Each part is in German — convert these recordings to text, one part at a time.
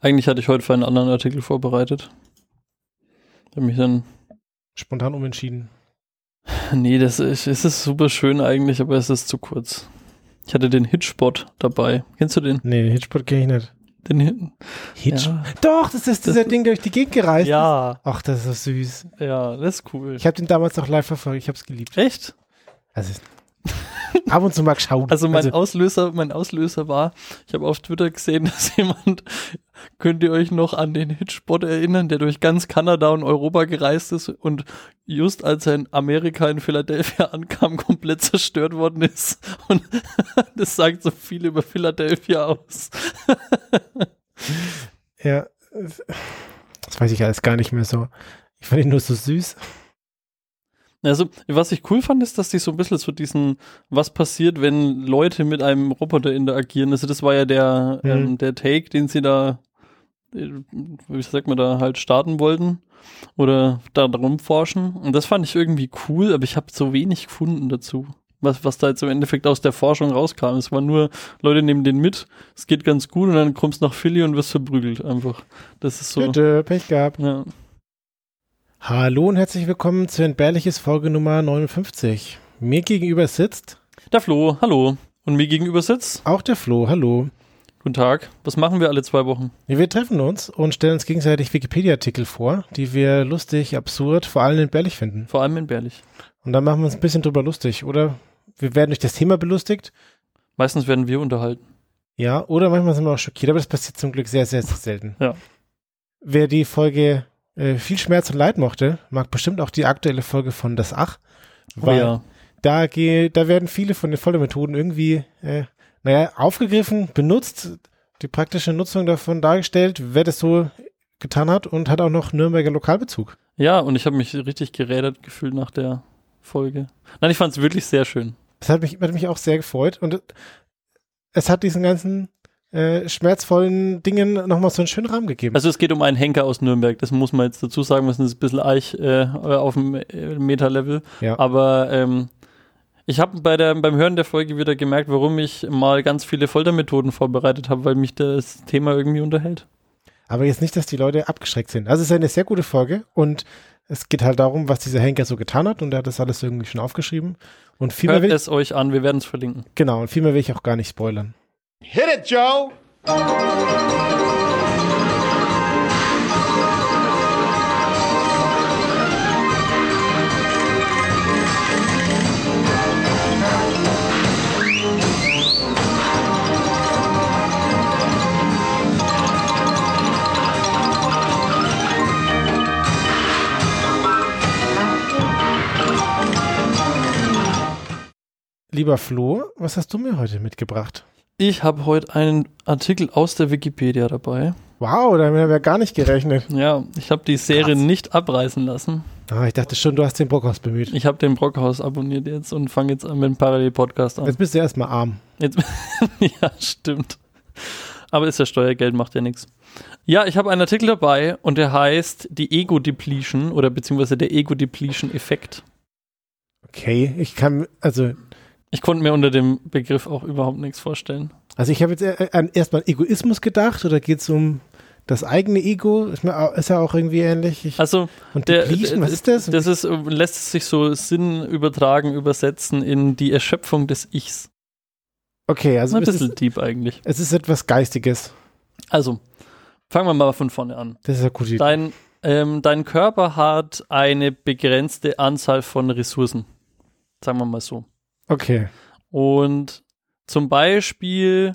Eigentlich hatte ich heute für einen anderen Artikel vorbereitet. Ich habe mich dann. Spontan umentschieden. Nee, das ist, es ist super schön eigentlich, aber es ist zu kurz. Ich hatte den Hitspot dabei. Kennst du den? Nee, den Hitspot kenne ich nicht. Den Hin Hitch? Ja. Doch, das ist dieser Das- Ding, der durch die Gegend gereist ist. Ja, Ach, das ist so süß. ja, das ist cool. Ich habe den damals noch live verfolgt. Ich habe es geliebt. Echt? Also, ab und zu mal geschaut. Also mein Auslöser, mein Auslöser war, ich habe auf Twitter gesehen, dass jemand, könnt ihr euch noch an den Hitspot erinnern, der durch ganz Kanada und Europa gereist ist und just als er in Amerika in Philadelphia ankam, komplett zerstört worden ist. Und das sagt so viel über Philadelphia aus. ja, das weiß ich alles gar nicht mehr so. Ich fand ihn nur so süß. Also, was ich cool fand, ist, dass die so ein bisschen so diesen, was passiert, wenn Leute mit einem Roboter interagieren. Also, das war ja der, Mhm. ähm, der Take, den sie da, äh, wie sagt man da, halt starten wollten oder da drum forschen. Und das fand ich irgendwie cool, aber ich habe so wenig gefunden dazu. Was, was da jetzt im Endeffekt aus der Forschung rauskam. Es waren nur, Leute nehmen den mit, es geht ganz gut und dann kommst du nach Philly und wirst verprügelt einfach. Das ist so. Bitte, Pech gehabt. Ja. Hallo und herzlich willkommen zu Entbehrliches Folge Nummer 59. Mir gegenüber sitzt Der Flo, hallo. Und mir gegenüber sitzt, auch der Flo. Hallo. guten Tag. Was machen wir alle zwei Wochen? Wir treffen uns und stellen uns gegenseitig Wikipedia-Artikel vor, die wir lustig, absurd, vor allem entbehrlich finden. Vor allem entbehrlich. Und dann machen wir uns ein bisschen drüber lustig, oder? Wir werden durch das Thema belustigt, Meistens werden wir unterhalten. ja, oder manchmal sind wir auch schockiert, aber das passiert zum Glück sehr, sehr, sehr selten. Ja. Wer die Folge äh, viel Schmerz und Leid mochte, mag bestimmt auch die aktuelle Folge von Das Ach. Oh Weil ja. da, geh, da werden viele von den Foltermethoden irgendwie, äh, naja, aufgegriffen, benutzt, die praktische Nutzung davon dargestellt, wer das so getan hat und hat auch noch Nürnberger Lokalbezug. Ja, und ich habe mich richtig gerädert gefühlt nach der Folge. Nein, ich fand es wirklich sehr schön. Das hat mich, hat mich auch sehr gefreut und es hat diesen ganzen äh, schmerzvollen Dingen nochmal so einen schönen Rahmen gegeben. Also es geht um einen Henker aus Nürnberg, das muss man jetzt dazu sagen, das ist ein bisschen Eich äh, auf dem äh, Meta-Level. Ja. Aber ähm, ich habe bei der, beim Hören der Folge wieder gemerkt, warum ich mal ganz viele Foltermethoden vorbereitet habe, weil mich das Thema irgendwie unterhält. Aber jetzt nicht, dass die Leute abgeschreckt sind. Also es ist eine sehr gute Folge und es geht halt darum, was dieser Henker so getan hat und er hat das alles irgendwie schon aufgeschrieben. Und viel mehr Hört will ich, es euch an, wir werden es verlinken. genau, und viel mehr will ich auch gar nicht spoilern. Hit it, Joe! Lieber Flo, was hast du mir heute mitgebracht? Ich habe heute einen Artikel aus der Wikipedia dabei. Wow, damit haben wir gar nicht gerechnet. Ja, ich habe die Serie Krass. nicht abreißen lassen. Ah, ich dachte schon, du hast den Brockhaus bemüht. Ich habe den Brockhaus abonniert jetzt und fange jetzt an mit dem Parallel-Podcast an. Jetzt bist du erstmal arm. Jetzt, ja, stimmt. Aber ist ja Steuergeld, macht ja nichts. Ja, ich habe einen Artikel dabei und der heißt die Ego-Depletion oder beziehungsweise der Ego-Depletion-Effekt. Okay, ich kann, also, Ich konnte mir unter dem Begriff auch überhaupt nichts vorstellen. also ich habe jetzt an erstmal Egoismus gedacht oder geht es um das eigene Ego? Ist, mir, au- ist ja auch irgendwie ähnlich. Ich, Also, und der, Depletion, was ist das? Das ist, lässt sich so Sinn übertragen, übersetzen in die Erschöpfung des Ichs. okay, also Ein bisschen ist, deep eigentlich. es ist etwas Geistiges. Also, fangen wir mal von vorne an. Das ist ja gut. Dein, ähm, dein Körper hat eine begrenzte Anzahl von Ressourcen. Sagen wir mal so. Okay, Und zum Beispiel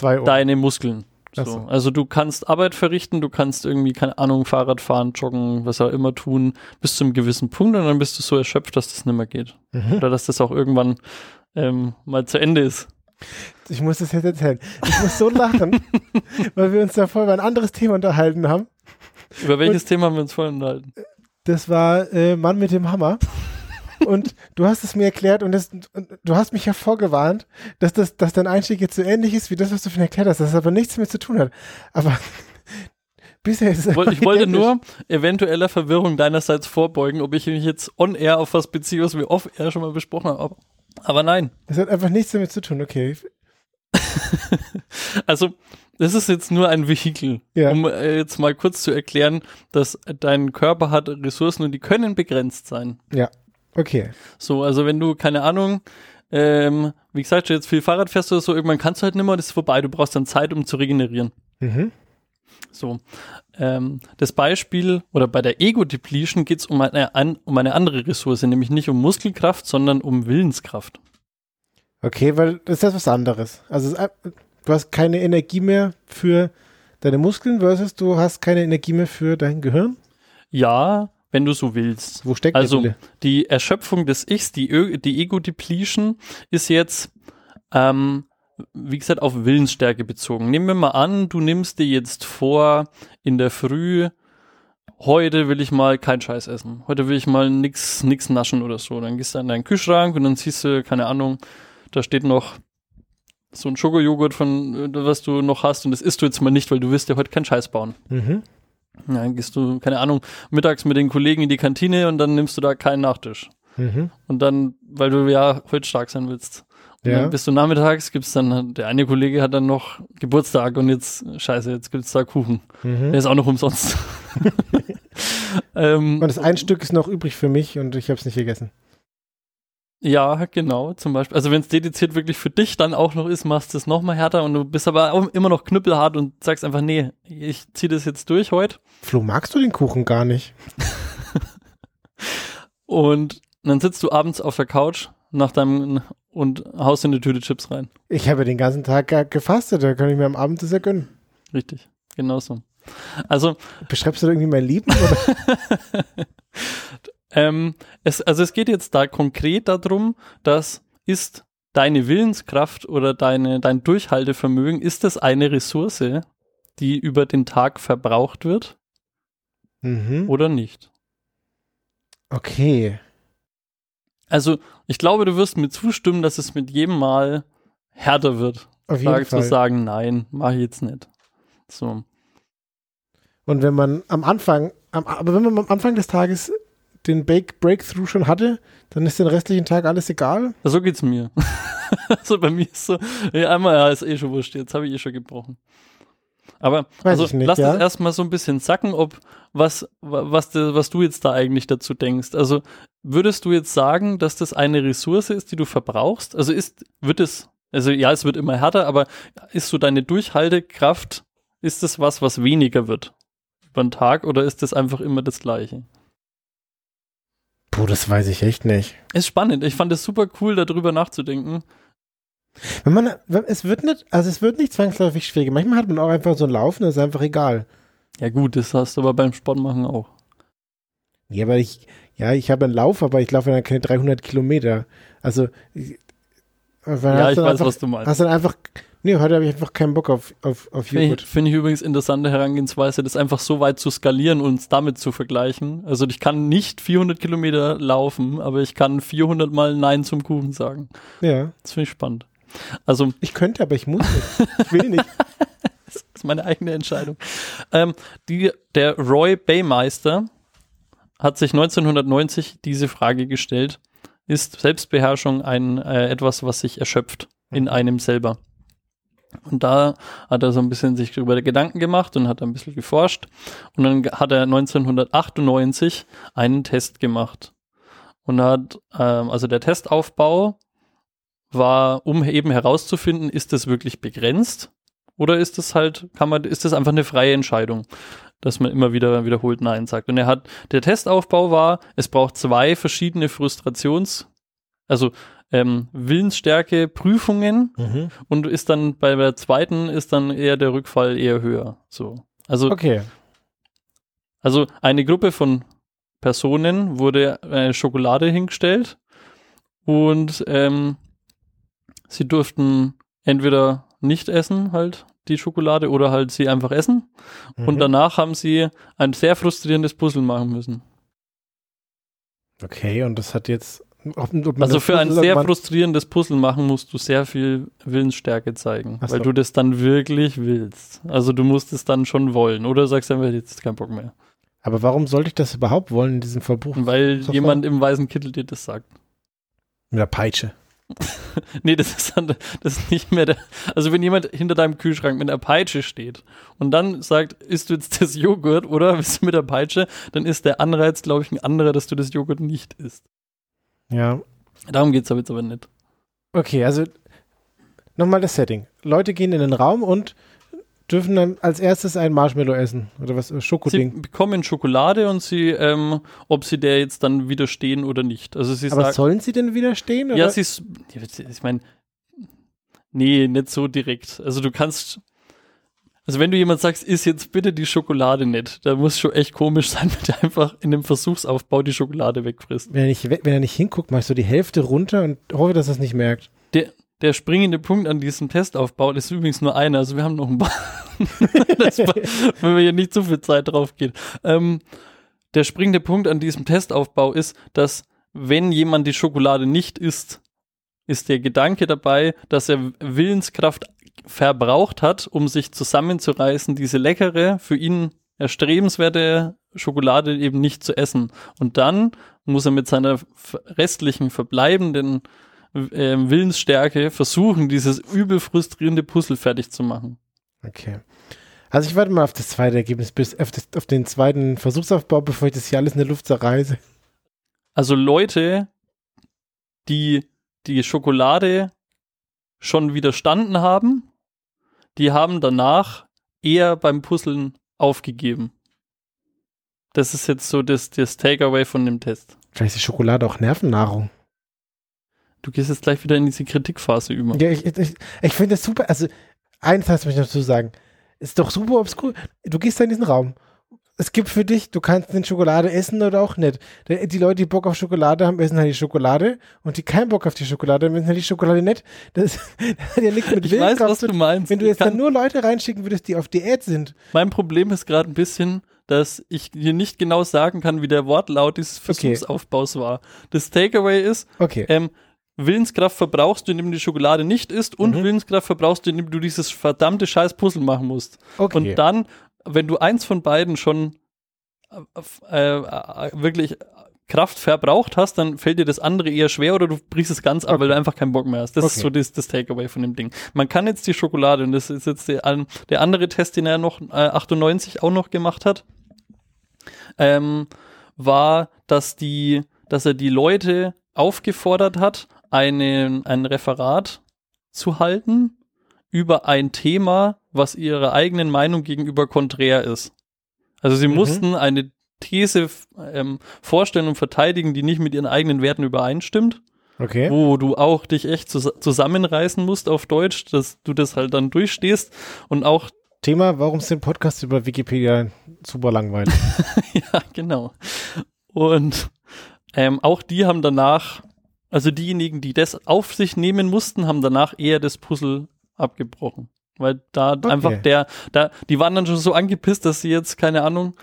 deine Muskeln. So. So. Also du kannst Arbeit verrichten, du kannst irgendwie, keine Ahnung, Fahrrad fahren, joggen, was auch immer tun, bis zu einem gewissen Punkt und dann bist du so erschöpft, dass das nicht mehr geht. Mhm. Oder dass das auch irgendwann ähm, mal zu Ende ist. Ich muss das jetzt erzählen. Ich muss so lachen, weil wir uns da vorher über ein anderes Thema unterhalten haben. Über welches Thema haben wir uns vorhin unterhalten? Das war äh, Mann mit dem Hammer. Und du hast es mir erklärt und, das, und du hast mich ja vorgewarnt, dass, das, dass dein Einstieg jetzt so ähnlich ist wie das, was du schon erklärt hast, dass es aber nichts damit zu tun hat. Aber bisher ist es Ich wollte- einfach Ich wollte identisch. nur eventueller Verwirrung deinerseits vorbeugen, ob ich mich jetzt on-air auf was beziehe, was wir off-air schon mal besprochen haben. Aber, nein. Es hat einfach nichts damit zu tun, okay. Also, das ist jetzt nur ein Vehikel, Ja. um äh, jetzt mal kurz zu erklären, dass dein Körper hat Ressourcen und die können begrenzt sein. Okay. So, also wenn du, keine Ahnung, ähm, wie gesagt, jetzt viel Fahrrad fährst oder so, irgendwann kannst du halt nicht mehr, das ist vorbei, du brauchst dann Zeit, um zu regenerieren. Mhm. So. Ähm, das Beispiel, oder bei der Ego-Depletion geht es um eine, an, um eine andere Ressource, nämlich nicht um Muskelkraft, sondern um Willenskraft. Okay, weil das ist ja was anderes. Also ein- du hast keine Energie mehr für deine Muskeln versus du hast keine Energie mehr für dein Gehirn. Ja, wenn du so willst. Wo steckt Also Wille? die Erschöpfung des Ichs, die, Ö- die Ego-Depletion ist jetzt, ähm, wie gesagt, auf Willensstärke bezogen. Nehmen wir mal an, du nimmst dir jetzt vor, in der Früh, heute will ich mal kein Scheiß essen. Heute will ich mal nix, nix naschen oder so. Dann gehst du an deinen Kühlschrank und dann siehst du, keine Ahnung, da steht noch so ein Schokojoghurt von, äh, was du noch hast und das isst du jetzt mal nicht, weil du willst ja heute keinen Scheiß bauen. Mhm. Ja, dann gehst du, keine Ahnung, mittags mit den Kollegen in die Kantine und dann nimmst du da keinen Nachtisch. Mhm. Und dann, weil du ja heute stark sein willst. Und Ja. dann bist du nachmittags, gibt's dann, der eine Kollege hat dann noch Geburtstag und jetzt, scheiße, jetzt gibt's da Kuchen. Mhm. Der ist auch noch umsonst. ähm, Und das ein Stück ist noch übrig für mich und ich habe es nicht gegessen. Ja, genau, zum Beispiel. Also wenn es dediziert wirklich für dich dann auch noch ist, machst du es noch mal härter und du bist aber auch immer noch knüppelhart und sagst einfach, nee, ich zieh das jetzt durch heute. Flo, magst du den Kuchen gar nicht? Und dann sitzt du abends auf der Couch nach deinem und haust in eine Tüte Chips rein. Ich habe den ganzen Tag ge- gefastet, da kann ich mir am Abend das ja gönnen. Richtig, genau so. Also, Beschreibst du irgendwie mein Leben? Ähm, es, also es geht jetzt da konkret darum, dass ist deine Willenskraft oder deine, dein Durchhaltevermögen, ist das eine Ressource, die über den Tag verbraucht wird mhm. oder nicht? Okay. Also, ich glaube, du wirst mir zustimmen, dass es mit jedem Mal härter wird, Auf jeden sag, zu Fall. sagen, nein, mach ich jetzt nicht. So. Und wenn man am Anfang, am, aber wenn man am Anfang des Tages den Bake Breakthrough schon hatte, dann ist den restlichen Tag alles egal. So geht's mir. also bei mir ist so, ja, einmal ja, ist eh schon wurscht, jetzt habe ich eh schon gebrochen. Aber Weiß also ich nicht, lass ja. das erstmal so ein bisschen sacken, ob was, wa- was, was du jetzt da eigentlich dazu denkst. Also würdest du jetzt sagen, dass das eine Ressource ist, die du verbrauchst? Also ist, wird es, also ja, es wird immer härter, aber ist so deine Durchhaltekraft, ist das was, was weniger wird über den Tag oder ist das einfach immer das Gleiche? Puh, das weiß ich echt nicht. Ist spannend. Ich fand es super cool, darüber nachzudenken. Wenn man, es wird nicht, also es wird nicht zwangsläufig schwieriger. Manchmal hat man auch einfach so ein Laufen, das ist einfach egal. Ja gut, das hast du aber beim Sportmachen auch. Ja, aber ich, ja, ich habe einen Lauf, aber ich laufe dann keine 300 Kilometer. Also, ich, Ja, ich weiß, einfach, was du meinst. Hast dann einfach, nee, heute habe ich einfach keinen Bock auf, auf, auf Finde Joghurt. ich, finde ich übrigens interessante Herangehensweise, das einfach so weit zu skalieren und es damit zu vergleichen. Also ich kann nicht 400 Kilometer laufen, aber ich kann 400 Mal Nein zum Kuchen sagen. Ja, Das finde ich spannend. Also ich könnte, aber ich muss nicht. Ich will nicht. das ist meine eigene Entscheidung. Ähm, die, der Roy Baymeister hat sich 1990 diese Frage gestellt. Ist Selbstbeherrschung ein äh, etwas, was sich erschöpft in einem selber? Und da hat er so ein bisschen sich darüber Gedanken gemacht und hat ein bisschen geforscht. Und dann hat er 1998 einen Test gemacht. Und hat, ähm, also der Testaufbau war, um eben herauszufinden, ist das wirklich begrenzt oder ist es halt, kann man, ist das einfach eine freie Entscheidung, dass man immer wieder wiederholt Nein sagt. Und er hat, der Testaufbau war, es braucht zwei verschiedene Frustrations, also ähm, Willensstärke Prüfungen Mhm. und ist dann bei der zweiten ist dann eher der Rückfall eher höher. So. Also, Okay. also eine Gruppe von Personen wurde eine Schokolade hingestellt und ähm, sie durften entweder nicht essen, halt die Schokolade, oder halt sie einfach essen. Und Mhm. danach haben sie ein sehr frustrierendes Puzzle machen müssen. Okay, und das hat jetzt. Ob, ob Also für ein sehr frustrierendes Puzzle machen musst du sehr viel Willensstärke zeigen, Ach weil so. du das dann wirklich willst. Also du musst es dann schon wollen. Oder sagst einfach, jetzt kein Bock mehr. Aber warum sollte ich das überhaupt wollen in diesem Verbuch? Weil Sofort. jemand im weißen Kittel dir das sagt. Mit der Peitsche. nee, das ist, dann, das ist nicht mehr der. Also, wenn jemand hinter deinem Kühlschrank mit einer Peitsche steht und dann sagt, isst du jetzt das Joghurt oder bist du mit der Peitsche, dann ist der Anreiz, glaube ich, ein anderer, dass du das Joghurt nicht isst. Ja. Darum geht es aber jetzt aber nicht. Okay, also nochmal das Setting. Leute gehen in den Raum und dürfen dann als erstes ein Marshmallow essen oder was äh, Sie Schokoding. bekommen Schokolade und sie, ähm, ob sie der jetzt dann widerstehen oder nicht. Also sie Aber sagen, sollen sie denn widerstehen? Oder? ja, sie ist, ich meine, nee, nicht so direkt. Also du kannst, also wenn du jemand sagst, iss jetzt bitte die Schokolade nicht, da muss schon echt komisch sein, wenn der einfach in dem Versuchsaufbau die Schokolade wegfrisst. wenn, er nicht, we- wenn er nicht hinguckt, mach ich so die Hälfte runter und hoffe, dass er es nicht merkt. Der, der springende Punkt an diesem Testaufbau das ist übrigens nur einer, also wir haben noch ein paar, das, wenn wir hier nicht zu viel Zeit drauf geht. Ähm, der springende Punkt an diesem Testaufbau ist, dass wenn jemand die Schokolade nicht isst, ist der Gedanke dabei, dass er Willenskraft verbraucht hat, um sich zusammenzureißen, diese leckere, für ihn erstrebenswerte Schokolade eben nicht zu essen. Und dann muss er mit seiner restlichen verbleibenden äh, Willensstärke versuchen, dieses übel frustrierende Puzzle fertig zu machen. Okay. Also ich warte mal auf das zweite Ergebnis, bis auf, das, auf den zweiten Versuchsaufbau, bevor ich das hier alles in der Luft zerreiße. Also Leute, die die Schokolade schon widerstanden haben, die haben danach eher beim Puzzeln aufgegeben. Das ist jetzt so das, das Takeaway von dem Test. Vielleicht ist die Schokolade auch Nervennahrung. Du gehst jetzt gleich wieder in diese Kritikphase über. Ja, ich, ich, ich finde das super. Also, eins hast du mich noch zu sagen. Ist doch super obskur. Du gehst da in diesen Raum. Es gibt für dich, du kannst den Schokolade essen oder auch nicht. Die Leute, die Bock auf Schokolade haben, essen halt die Schokolade. Und die keinen Bock auf die Schokolade haben, essen halt die Schokolade nicht. Das, das hat ja nichts mit Ich weiß, was du meinst. Wenn du jetzt dann nur Leute reinschicken würdest, die auf Diät sind. Mein Problem ist gerade ein bisschen, dass ich dir nicht genau sagen kann, wie der Wortlaut dieses Okay. Versuchsaufbaus war. Das Takeaway ist, Okay. ähm, Willenskraft verbrauchst du, indem du die Schokolade nicht isst und Mhm. Willenskraft verbrauchst du, indem du dieses verdammte scheiß Puzzle machen musst. okay. Und dann, wenn du eins von beiden schon äh, äh, wirklich Kraft verbraucht hast, dann fällt dir das andere eher schwer oder du brichst es ganz ab, Okay. weil du einfach keinen Bock mehr hast. Das ist Okay. so das, das Takeaway von dem Ding. Man kann jetzt die Schokolade, und das ist jetzt der, der andere Test, den er noch äh, 98 auch noch gemacht hat, ähm, war, dass die, dass er die Leute aufgefordert hat, einen, ein Referat zu halten über ein Thema, was ihrer eigenen Meinung gegenüber konträr ist. Also sie Mhm. mussten eine These ähm, vorstellen und verteidigen, die nicht mit ihren eigenen Werten übereinstimmt, okay. wo du auch dich echt zus zusammenreißen musst auf Deutsch, dass du das halt dann durchstehst und auch Thema, warum sind Podcasts über Wikipedia super langweilig? ja, genau. Und ähm, auch die haben danach, also diejenigen, die das auf sich nehmen mussten, haben danach eher das Puzzle abgebrochen. Weil da einfach der, da, die waren dann schon so angepisst, dass sie jetzt, keine Ahnung,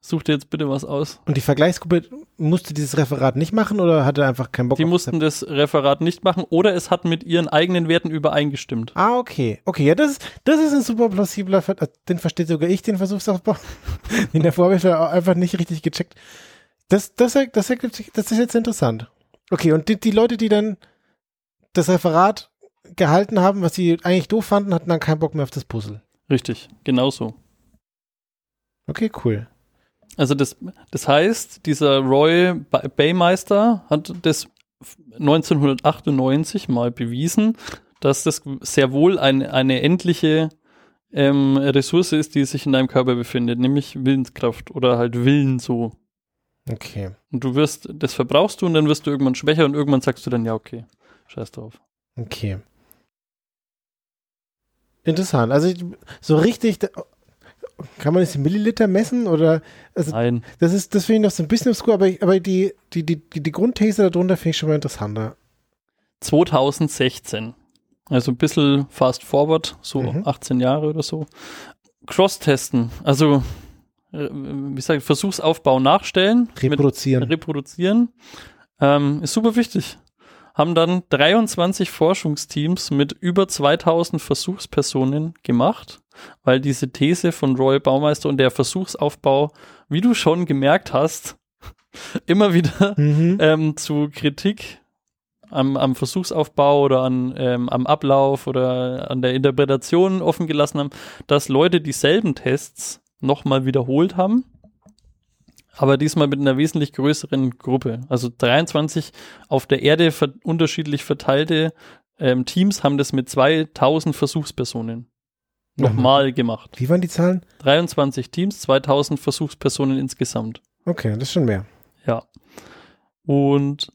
such dir jetzt bitte was aus. Und die Vergleichsgruppe musste dieses Referat nicht machen oder hatte einfach keinen Bock Die mussten das Referat nicht machen oder es hat mit ihren eigenen Werten übereingestimmt. Ah, okay. Okay, ja, das, ist- das ist ein super plausibler, Ver äh, den versteht sogar ich, den Versuchsaufbau. den davor habe ich einfach nicht richtig gecheckt. Das, das, das, sich- das ist jetzt interessant. Okay, und die, die Leute, die dann das Referat gehalten haben, was sie eigentlich doof fanden, hatten dann keinen Bock mehr auf das Puzzle. Richtig, genauso. Okay, cool. Also das, das heißt, dieser Roy Ba- Baymeister hat das 1998 mal bewiesen, dass das sehr wohl eine, eine endliche ähm, Ressource ist, die sich in deinem Körper befindet, nämlich Willenskraft oder halt Willen so. Okay. Und du wirst, das verbrauchst du und dann wirst du irgendwann schwächer und irgendwann sagst du dann, ja, okay, scheiß drauf. Okay. Interessant. Also so richtig, kann man das in Milliliter messen oder also Nein. Das ist, das finde ich noch so ein bisschen obskur, aber, ich- aber die, die, die, die, Grundthese darunter finde ich schon mal interessanter. 2016. Also ein bisschen fast forward, so Mhm. 18 Jahre oder so. Cross-testen, also äh, wie gesagt, Versuchsaufbau nachstellen, Reproduzieren. reproduzieren, ähm, ist super wichtig. Haben dann 23 Forschungsteams mit über 2000 Versuchspersonen gemacht, weil diese These von Roy Baumeister und der Versuchsaufbau, wie du schon gemerkt hast, immer wieder mhm. ähm, zu Kritik am, am Versuchsaufbau oder an, ähm, am Ablauf oder an der Interpretation offen gelassen haben, dass Leute dieselben Tests nochmal wiederholt haben, aber diesmal mit einer wesentlich größeren Gruppe. Also 23 auf der Erde ver unterschiedlich verteilte ähm, Teams haben das mit 2000 Versuchspersonen nochmal gemacht. Wie waren die Zahlen? 23 Teams, 2000 Versuchspersonen insgesamt. Okay, das ist schon mehr. Ja. Und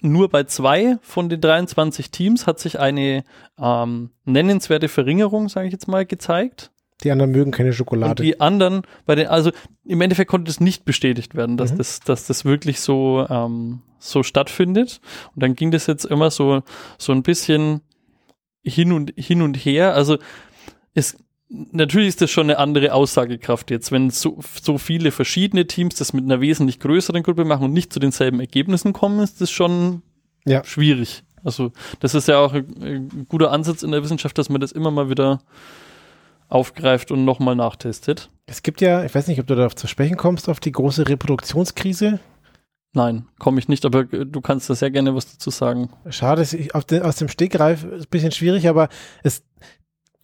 nur bei zwei von den 23 Teams hat sich eine ähm, nennenswerte Verringerung, sage ich jetzt mal, gezeigt. Die anderen mögen keine Und Schokolade. die anderen, bei den, also im Endeffekt konnte es nicht bestätigt werden, dass, Mhm. das, dass das wirklich so, ähm, so stattfindet. Und dann ging das jetzt immer so, so ein bisschen hin und, hin und her. Also es, natürlich ist das schon eine andere Aussagekraft jetzt, wenn so, so viele verschiedene Teams das mit einer wesentlich größeren Gruppe machen und nicht zu denselben Ergebnissen kommen, ist das schon Ja. schwierig. Also das ist ja auch ein, ein guter Ansatz in der Wissenschaft, dass man das immer mal wieder aufgreift und nochmal nachtestet. es gibt ja, ich weiß nicht, ob du darauf zu sprechen kommst, auf die große Reproduktionskrise. Nein, komme ich nicht, aber äh, du kannst da sehr gerne was dazu sagen. Schade, den, aus dem Stegreif ist ein bisschen schwierig, aber es,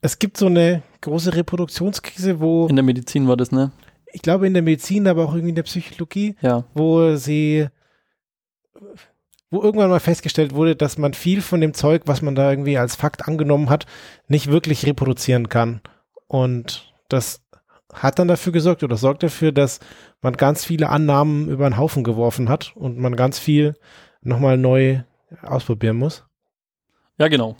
es gibt so eine große Reproduktionskrise, wo In der Medizin war das, ne? ich glaube in der Medizin, aber auch irgendwie in der Psychologie, Ja. wo sie, wo irgendwann mal festgestellt wurde, dass man viel von dem Zeug, was man da irgendwie als Fakt angenommen hat, nicht wirklich reproduzieren kann. Und das hat dann dafür gesorgt oder sorgt dafür, dass man ganz viele Annahmen über den Haufen geworfen hat und man ganz viel nochmal neu ausprobieren muss. Ja, genau.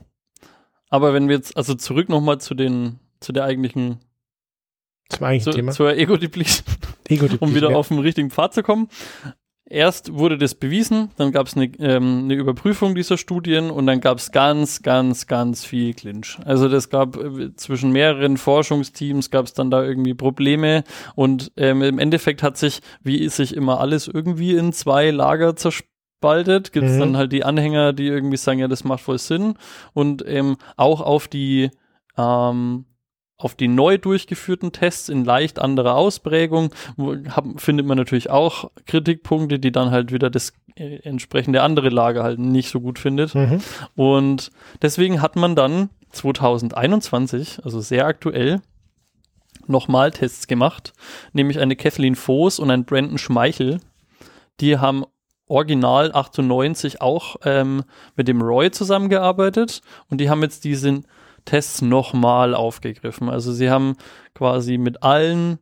Aber wenn wir jetzt, also zurück nochmal zu den, zu der eigentlichen, Zum eigentlichen zu, Thema. zur Ego-Depletion, Ego um wieder auf den richtigen Pfad zu kommen. Erst wurde das bewiesen, dann gab es eine, ähm, eine Überprüfung dieser Studien und dann gab es ganz, ganz, ganz viel Clinch. Also das gab äh, zwischen mehreren Forschungsteams gab es dann da irgendwie Probleme und ähm, im Endeffekt hat sich, wie sich immer alles irgendwie in zwei Lager zerspaltet. Gibt es Mhm. dann halt die Anhänger, die irgendwie sagen, ja, das macht voll Sinn und ähm, auch auf die ähm, auf die neu durchgeführten Tests in leicht anderer Ausprägung hab, findet man natürlich auch Kritikpunkte, die dann halt wieder das äh, entsprechende andere Lager halt nicht so gut findet. Mhm. Und deswegen hat man dann 2021, also sehr aktuell, nochmal Tests gemacht, nämlich eine Kathleen Voß und ein Brandon Schmeichel. Die haben original 98 auch ähm, mit dem Roy zusammengearbeitet und die haben jetzt diesen Tests nochmal aufgegriffen. Also sie haben quasi mit allen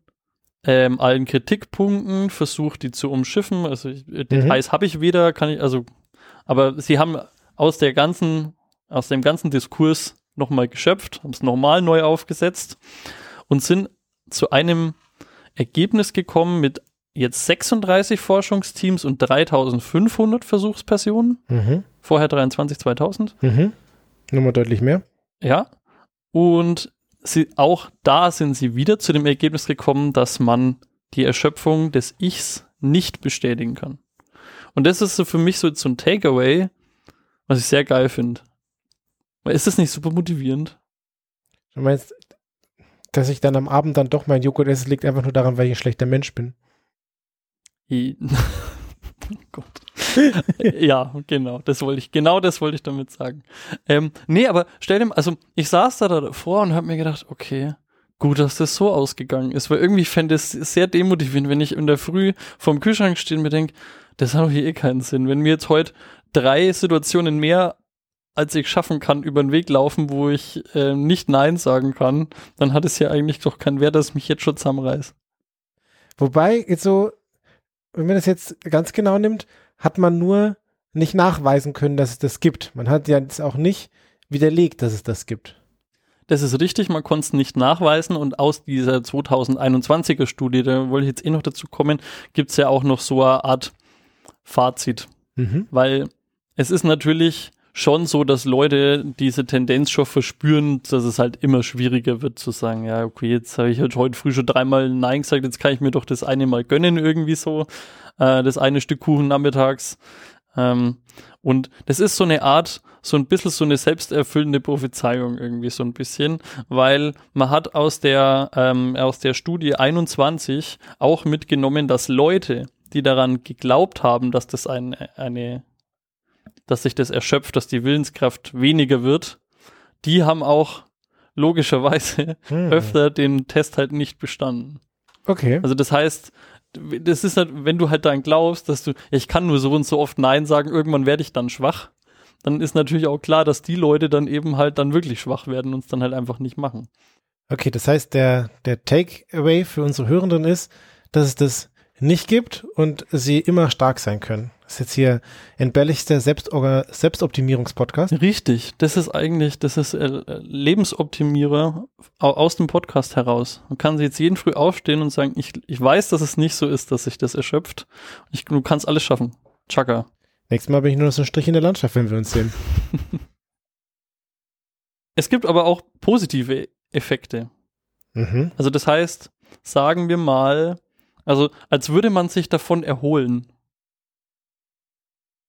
ähm, allen Kritikpunkten versucht, die zu umschiffen. Also ich, äh, Details habe ich weder, kann ich, also, aber sie haben aus der ganzen, aus dem ganzen Diskurs nochmal geschöpft, haben es nochmal neu aufgesetzt und sind zu einem Ergebnis gekommen mit jetzt 36 Forschungsteams und 3500 Versuchspersonen. Mhm. Vorher 23, 2000. Mhm. Nochmal deutlich mehr. Ja. Und sie, auch da sind sie wieder zu dem Ergebnis gekommen, dass man die Erschöpfung des Ichs nicht bestätigen kann. Und das ist so für mich so, so ein Takeaway, was ich sehr geil finde. Ist das nicht super motivierend? Du meinst, dass ich dann am Abend dann doch mein Joghurt esse, liegt einfach nur daran, weil ich ein schlechter Mensch bin. Gott. ja, genau, das wollte ich, genau das wollte ich damit sagen. Ähm, nee, aber stell dir mal, also ich saß da davor und habe mir gedacht, okay, gut, dass das so ausgegangen ist, weil irgendwie fände es sehr demotivierend, wenn ich in der Früh vorm Kühlschrank stehe und mir denke, das hat doch hier eh keinen Sinn. Wenn mir jetzt heute drei Situationen mehr als ich schaffen kann, über den Weg laufen, wo ich äh, nicht Nein sagen kann, dann hat es ja eigentlich doch keinen Wert, dass ich mich jetzt schon zusammenreiß. Wobei, jetzt so, wenn man das jetzt ganz genau nimmt, hat man nur nicht nachweisen können, dass es das gibt. Man hat ja jetzt auch nicht widerlegt, dass es das gibt. Das ist richtig, man konnte es nicht nachweisen und aus dieser 2021er Studie, da wollte ich jetzt eh noch dazu kommen, gibt es ja auch noch so eine Art Fazit, Mhm. weil es ist natürlich schon so, dass Leute diese Tendenz schon verspüren, dass es halt immer schwieriger wird zu sagen, ja, okay, jetzt habe ich halt heute früh schon dreimal Nein gesagt, jetzt kann ich mir doch das eine mal gönnen irgendwie so, äh, das eine Stück Kuchen nachmittags. Ähm, und das ist so eine Art, so ein bisschen so eine selbsterfüllende Prophezeiung irgendwie so ein bisschen, weil man hat aus der, ähm, aus der Studie 21 auch mitgenommen, dass Leute, die daran geglaubt haben, dass das ein, eine dass sich das erschöpft, dass die Willenskraft weniger wird, die haben auch logischerweise Hm. öfter den Test halt nicht bestanden. Okay. Also das heißt, das ist halt, wenn du halt daran glaubst, dass du, ich kann nur so und so oft Nein sagen, irgendwann werde ich dann schwach, dann ist natürlich auch klar, dass die Leute dann eben halt dann wirklich schwach werden und es dann halt einfach nicht machen. Okay, das heißt, der, der Takeaway für unsere Hörenden ist, dass es das nicht gibt und sie immer stark sein können. Das ist jetzt hier entbelligster Selbstorga- Selbstoptimierungspodcast. Richtig, das ist eigentlich, das ist äh, Lebensoptimierer au- aus dem Podcast heraus. Man kann sie jetzt jeden früh aufstehen und sagen, ich, ich weiß, dass es nicht so ist, dass sich das erschöpft. Ich, du kannst alles schaffen. Chaka. Nächstes Mal bin ich nur noch so ein Strich in der Landschaft, wenn wir uns sehen. Es gibt aber auch positive Effekte. Mhm. Also das heißt, sagen wir mal, also als würde man sich davon erholen.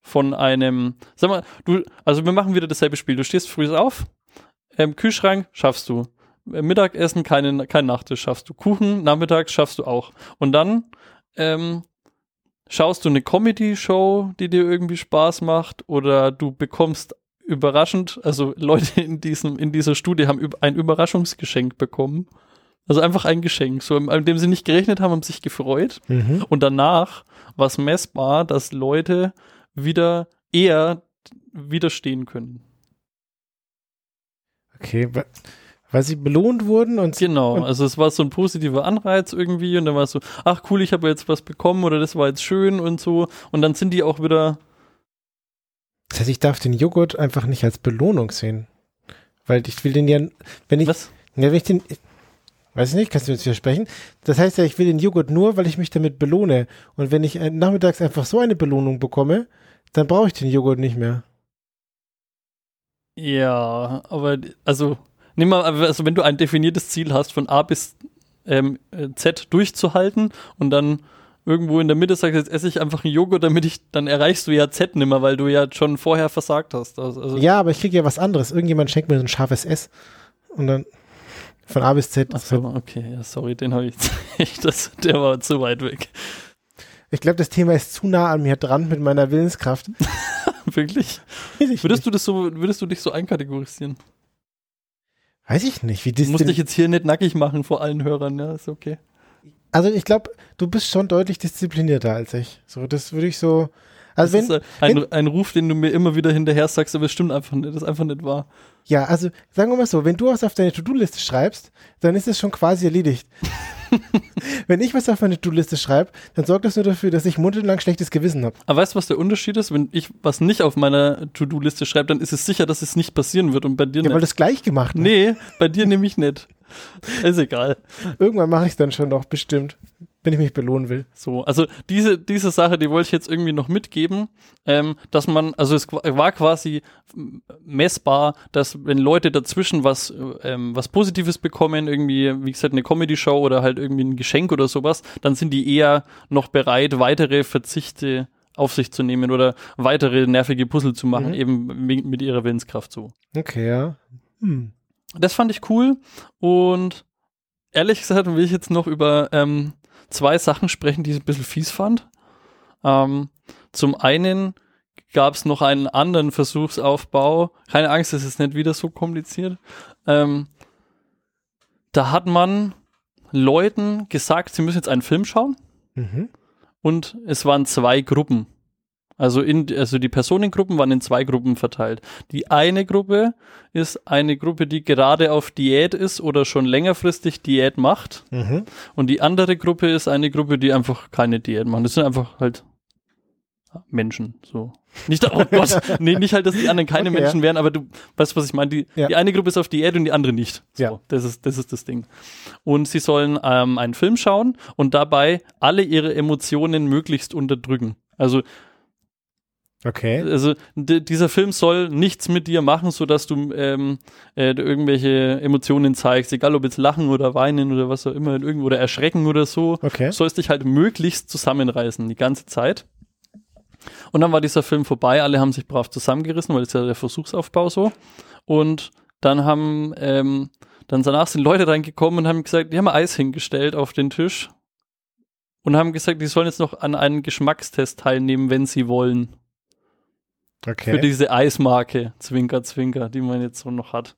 Von einem, sag mal, du, also wir machen wieder dasselbe Spiel. Du stehst früh auf, ähm, Kühlschrank schaffst du. Äh, Mittagessen, keine, kein Nachtisch schaffst du. Kuchen, nachmittags schaffst du auch. Und dann ähm, schaust du eine Comedy-Show, die dir irgendwie Spaß macht, oder du bekommst überraschend, also Leute in diesem, in dieser Studie haben ein Überraschungsgeschenk bekommen. Also einfach ein Geschenk, so an dem sie nicht gerechnet haben, haben sich gefreut. Mhm. Und danach war es messbar, dass Leute wieder eher widerstehen können. Okay, weil sie belohnt wurden und Genau, Und- also es war so ein positiver Anreiz irgendwie und dann war es so, ach cool, ich habe jetzt was bekommen oder das war jetzt schön und so. Und dann sind die auch wieder, das heißt, ich darf den Joghurt einfach nicht als Belohnung sehen. Weil ich will den ja, wenn ich, was? ja, wenn ich den, weiß ich nicht, kannst du mir jetzt widersprechen? Das heißt ja, ich will den Joghurt nur, weil ich mich damit belohne. Und wenn ich äh, nachmittags einfach so eine Belohnung bekomme, dann brauche ich den Joghurt nicht mehr. Ja, aber also nimm mal, also wenn du ein definiertes Ziel hast, von A bis ähm, äh, Z durchzuhalten und dann irgendwo in der Mitte sagst, jetzt esse ich einfach einen Joghurt, damit ich, dann erreichst du ja Z nimmer, weil du ja schon vorher versagt hast. Also, also Ja, aber ich kriege ja was anderes. Irgendjemand schenkt mir so ein scharfes S. Und dann von A bis Z. Ach so, okay, ja, sorry, den habe ich jetzt nicht, das, der war zu weit weg. Ich glaube, das Thema ist zu nah an mir dran mit meiner Willenskraft. Wirklich? Würdest nicht. du das so, würdest du dich so einkategorisieren? Weiß ich nicht. Wie Du das musst dich jetzt hier nicht nackig machen vor allen Hörern, ja, ist okay. Also ich glaube, du bist schon deutlich disziplinierter als ich. So, das würde ich so. Also das wenn, ist ein, ein Ruf, den du mir immer wieder hinterher sagst, aber es stimmt einfach nicht, das ist einfach nicht wahr. Ja, also sagen wir mal so, wenn du was auf deine To-Do-Liste schreibst, dann ist es schon quasi erledigt. wenn ich was auf meine To-Do-Liste schreibe, dann sorgt das nur dafür, dass ich monatelang schlechtes Gewissen habe. Aber weißt du, was der Unterschied ist? Wenn ich was nicht auf meiner To-Do-Liste schreibe, dann ist es sicher, dass es nicht passieren wird und bei dir Ja, weil nicht. das gleich gemacht wird. Nee, bei dir nämlich nicht. Ist egal. Irgendwann mache ich es dann schon noch, bestimmt, wenn ich mich belohnen will. So, also diese, diese Sache, die wollte ich jetzt irgendwie noch mitgeben, ähm, dass man, also es war quasi messbar, dass wenn Leute dazwischen was, ähm, was Positives bekommen, irgendwie, wie gesagt, eine Comedy-Show oder halt irgendwie ein Geschenk oder sowas, dann sind die eher noch bereit, weitere Verzichte auf sich zu nehmen oder weitere nervige Puzzle zu machen, Mhm. eben mi- mit ihrer Willenskraft so. Okay, ja. Hm. Das fand ich cool und ehrlich gesagt will ich jetzt noch über ähm, zwei Sachen sprechen, die ich ein bisschen fies fand. Ähm, zum einen gab es noch einen anderen Versuchsaufbau. Keine Angst, es ist nicht wieder so kompliziert. Ähm, da hat man Leuten gesagt, sie müssen jetzt einen Film schauen Mhm. und es waren zwei Gruppen. Also, in, also die Personengruppen waren in zwei Gruppen verteilt. Die eine Gruppe ist eine Gruppe, die gerade auf Diät ist oder schon längerfristig Diät macht. Mhm. Und die andere Gruppe ist eine Gruppe, die einfach keine Diät machen. Das sind einfach halt Menschen. So. Nicht, oh Gott, nee, nicht halt, dass die anderen keine Okay, Menschen wären, aber du weißt, was ich meine. Die, Ja. die eine Gruppe ist auf Diät und die andere nicht. So, Ja. das, ist, das ist das Ding. Und sie sollen ähm, einen Film schauen und dabei alle ihre Emotionen möglichst unterdrücken. Also Okay. also dieser Film soll nichts mit dir machen, so dass du ähm, äh, irgendwelche Emotionen zeigst, egal ob jetzt Lachen oder Weinen oder was auch immer, irgendwo oder Erschrecken oder so. Okay. Du sollst dich halt möglichst zusammenreißen die ganze Zeit. Und dann war dieser Film vorbei, alle haben sich brav zusammengerissen, weil das ist ja der Versuchsaufbau so. Und dann haben ähm, dann danach sind Leute reingekommen und haben gesagt, die haben Eis hingestellt auf den Tisch und haben gesagt, die sollen jetzt noch an einem Geschmackstest teilnehmen, wenn sie wollen. Okay. für diese Eismarke, Zwinker, Zwinker, die man jetzt so noch hat.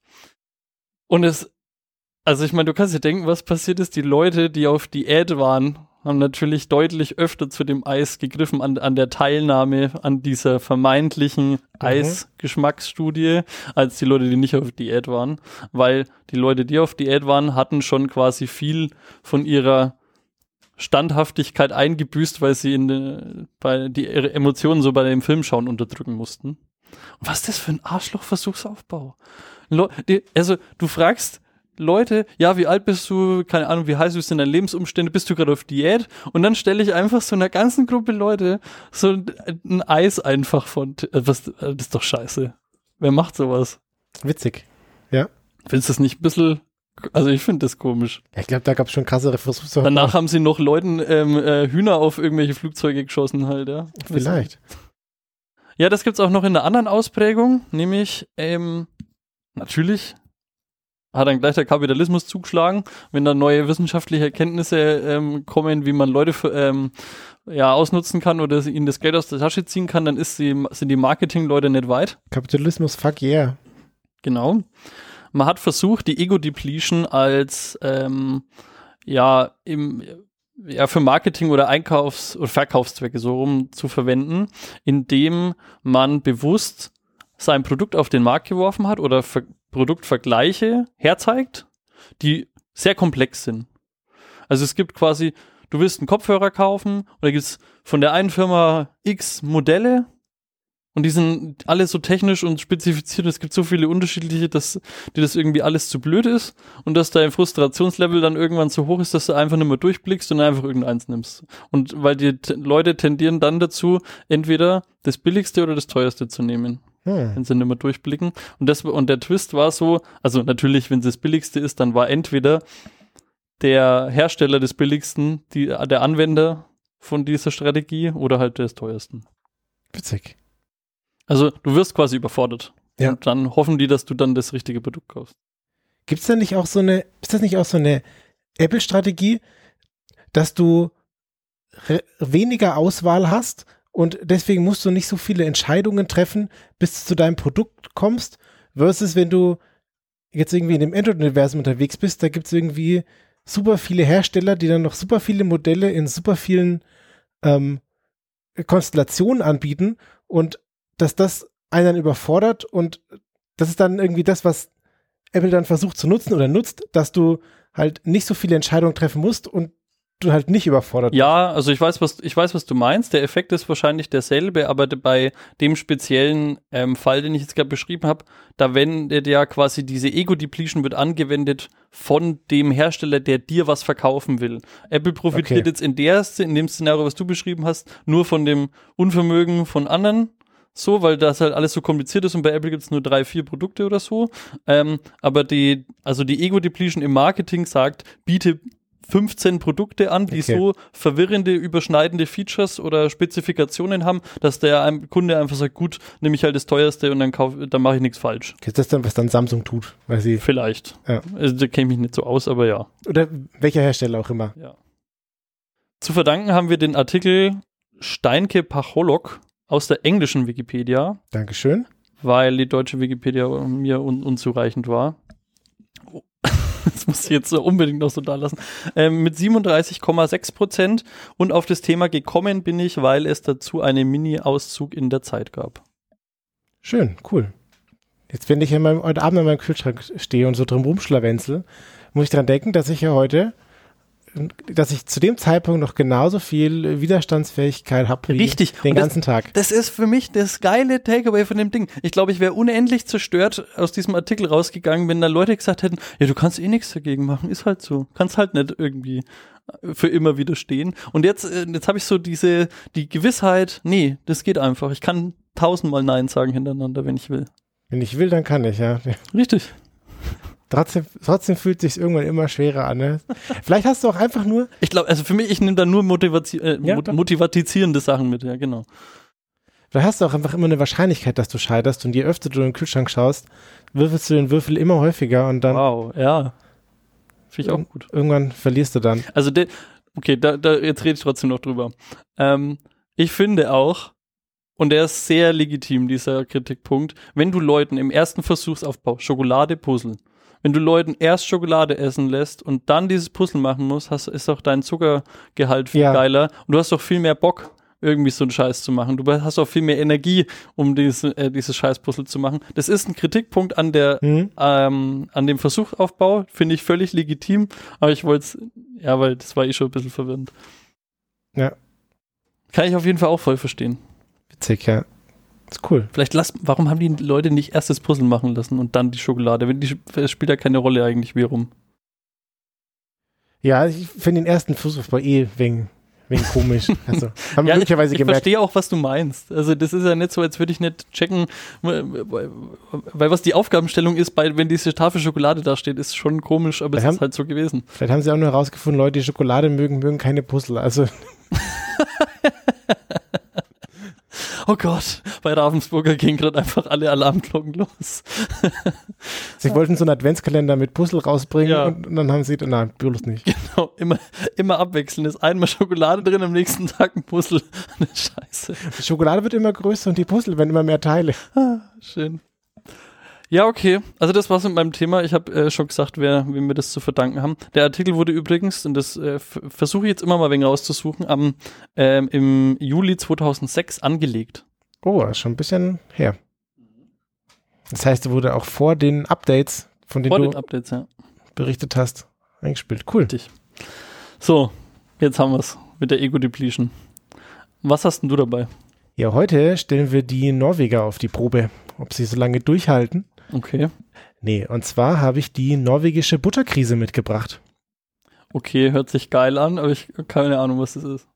Und es, also ich meine, du kannst dir denken, was passiert ist. Die Leute, die auf Diät waren, haben natürlich deutlich öfter zu dem Eis gegriffen an, an der Teilnahme an dieser vermeintlichen Eisgeschmacksstudie, als die Leute, die nicht auf Diät waren. Weil die Leute, die auf Diät waren, hatten schon quasi viel von ihrer Standhaftigkeit eingebüßt, weil sie in de, bei die ihre Emotionen so bei dem Filmschauen unterdrücken mussten. Und was ist das für ein Arschlochversuchsaufbau? Die, also du fragst Leute, ja, wie alt bist du? Keine Ahnung, wie heiß sind deine Lebensumstände? Bist du gerade auf Diät? Und dann stelle ich einfach so einer ganzen Gruppe Leute so ein, ein Eis einfach von. äh, Was, äh, das ist doch scheiße. Wer macht sowas? Witzig. Ja. Findest du das nicht ein bisschen. Also ich finde das komisch. Ja, Ich glaube, da gab es schon krassere Versuche. Danach haben sie noch Leuten ähm, äh, Hühner auf irgendwelche Flugzeuge geschossen halt, ja. Vielleicht. Ja, das gibt's auch noch in einer anderen Ausprägung, nämlich ähm, natürlich hat dann gleich der Kapitalismus zugeschlagen, wenn dann neue wissenschaftliche Erkenntnisse ähm, kommen, wie man Leute für, ähm, ja, ausnutzen kann oder ihnen das Geld aus der Tasche ziehen kann, dann ist die, sind die Marketingleute nicht weit. Kapitalismus, fuck yeah. Genau. Man hat versucht, die Ego-Depletion als ähm, ja im ja für Marketing oder Einkaufs- oder Verkaufszwecke so rum zu verwenden, indem man bewusst sein Produkt auf den Markt geworfen hat oder Ver Produktvergleiche herzeigt, die sehr komplex sind. Also es gibt quasi, du willst einen Kopfhörer kaufen und da gibt es von der einen Firma X Modelle und die sind alle so technisch und spezifiziert. Es gibt so viele unterschiedliche, dass dir das irgendwie alles zu blöd ist und dass dein Frustrationslevel dann irgendwann so hoch ist, dass du einfach nicht mehr durchblickst und einfach irgendeins nimmst. Und weil die Leute tendieren dann dazu, entweder das billigste oder das teuerste zu nehmen Hm. wenn sie nicht mehr durchblicken. Und, das, und der Twist war so, also natürlich, wenn es das billigste ist, dann war entweder der Hersteller des billigsten die, der Anwender von dieser Strategie oder halt des teuersten. Witzig. Also du wirst quasi überfordert. Ja. Und dann hoffen die, dass du dann das richtige Produkt kaufst. Gibt es da nicht auch so eine, ist das nicht auch so eine Apple-Strategie, dass du weniger Auswahl hast und deswegen musst du nicht so viele Entscheidungen treffen, bis du zu deinem Produkt kommst, versus wenn du jetzt irgendwie in dem Android-Universum unterwegs bist, da gibt es irgendwie super viele Hersteller, die dann noch super viele Modelle in super vielen ähm, Konstellationen anbieten und dass das einen dann überfordert und das ist dann irgendwie das, was Apple dann versucht zu nutzen oder nutzt, dass du halt nicht so viele Entscheidungen treffen musst und du halt nicht überfordert Ja, also ich weiß, was ich weiß, was du meinst. Der Effekt ist wahrscheinlich derselbe, aber bei dem speziellen ähm, Fall, den ich jetzt gerade beschrieben habe, da wendet ja quasi diese Ego-Depletion wird angewendet von dem Hersteller, der dir was verkaufen will. Apple profitiert Okay. jetzt in der in dem Szenario, was du beschrieben hast, nur von dem Unvermögen von anderen. So, weil das halt alles so kompliziert ist und bei Apple gibt es nur drei, vier Produkte oder so. Ähm, aber die, also die Ego-Depletion im Marketing sagt, biete 15 Produkte an, die Okay. so verwirrende, überschneidende Features oder Spezifikationen haben, dass der Kunde einfach sagt, gut, nehme ich halt das teuerste und dann kauf, dann mache ich nichts falsch. Ist das dann, was dann Samsung tut? Weil sie, Vielleicht. Ja. Also, da kenne ich mich nicht so aus, aber ja. oder welcher Hersteller auch immer. ja. Zu verdanken haben wir den Artikel Steinke Pacholok aus der englischen Wikipedia, Dankeschön. weil die deutsche Wikipedia mir un unzureichend war. Oh. Das muss ich jetzt unbedingt noch so da lassen. Ähm, mit 37,6 Prozent. Und auf das Thema gekommen bin ich, weil es dazu einen Mini-Auszug in der Zeit gab. Schön, cool. Jetzt, wenn ich in meinem, heute Abend in meinem Kühlschrank stehe und so drum rumschlawenzel, muss ich dran denken, dass ich ja heute, dass ich zu dem Zeitpunkt noch genauso viel Widerstandsfähigkeit habe wie Richtig. den das- ganzen Tag. Das ist für mich das geile Takeaway von dem Ding. Ich glaube, ich wäre unendlich zerstört aus diesem Artikel rausgegangen, wenn da Leute gesagt hätten, ja, du kannst eh nichts dagegen machen, ist halt so. Kannst halt nicht irgendwie äh, für immer widerstehen. Und jetzt, äh, jetzt habe ich so diese, die Gewissheit, nee, das geht einfach. Ich kann tausendmal Nein sagen hintereinander, wenn ich will. Wenn ich will, dann kann ich, ja. Richtig. Trotzdem, trotzdem fühlt sich irgendwann immer schwerer an. Ne? Vielleicht hast du auch einfach nur, Ich glaube, also für mich, ich nehme da nur motivati äh, Ja, motivatizierende Sachen mit, ja, genau. vielleicht hast du auch einfach immer eine Wahrscheinlichkeit, dass du scheiterst und je öfter du in den Kühlschrank schaust, würfelst du den Würfel immer häufiger und dann Wow, ja. Finde ich auch gut. irgendwann verlierst du dann. Also, de, okay, da, da, jetzt rede ich trotzdem noch drüber. Ähm, ich finde auch, Und der ist sehr legitim, dieser Kritikpunkt. Wenn du Leuten im ersten Versuchsaufbau Schokolade puzzeln, wenn du Leuten erst Schokolade essen lässt und dann dieses Puzzle machen musst, hast, ist auch dein Zuckergehalt viel Ja. geiler und du hast auch viel mehr Bock, irgendwie so einen Scheiß zu machen. Du hast auch viel mehr Energie, um diese, äh, dieses Scheißpuzzle zu machen. Das ist ein Kritikpunkt an der, Hm? ähm, an dem Versuchaufbau, finde ich völlig legitim, aber ich wollte es, ja, weil das war eh schon ein bisschen verwirrend. Ja. Kann ich auf jeden Fall auch voll verstehen. Witzig, ja. Ist cool. Vielleicht lass, warum haben die Leute nicht erst das Puzzle machen lassen und dann die Schokolade? Wenn die, es spielt ja keine Rolle eigentlich, wie rum. Ja, ich finde den ersten Versuch eh wegen, wegen komisch. Also, haben Ja, möglicherweise ich gemerkt. verstehe auch, was du meinst. Also das ist ja nicht so, als würde ich nicht checken, weil was die Aufgabenstellung ist, bei, wenn diese Tafel Schokolade da steht, ist schon komisch, aber es Wir haben- ist halt so gewesen. Vielleicht haben sie auch nur herausgefunden, Leute, die Schokolade mögen, mögen keine Puzzle. Also, Oh Gott, bei Ravensburger gehen gerade einfach alle Alarmglocken los. sie wollten so einen Adventskalender mit Puzzle rausbringen Ja. und, und dann haben sie, nein, bloß nicht. Genau, immer, immer abwechseln. Ist einmal Schokolade drin, am nächsten Tag ein Puzzle. Scheiße. Die Schokolade wird immer größer und die Puzzle werden immer mehr Teile. Ah, schön. Ja, okay. Also das war's mit meinem Thema. Ich habe äh, schon gesagt, wer, wem wir das zu verdanken haben. Der Artikel wurde übrigens, und das äh, versuche ich jetzt immer mal wegen rauszusuchen, am, ähm, im Juli 2006 angelegt. Oh, schon ein bisschen her. Das heißt, er wurde auch vor den Updates, von denen Vor du den Updates, ja. berichtet hast, eingespielt. Cool. Richtig. So, jetzt haben wir's mit der Ego-Depletion. Was hast denn du dabei? Ja, heute stellen wir die Norweger auf die Probe, ob sie so lange durchhalten. Okay. Nee, und zwar habe ich die norwegische Butterkrise mitgebracht. Okay, hört sich geil an, aber ich habe keine Ahnung, was das ist.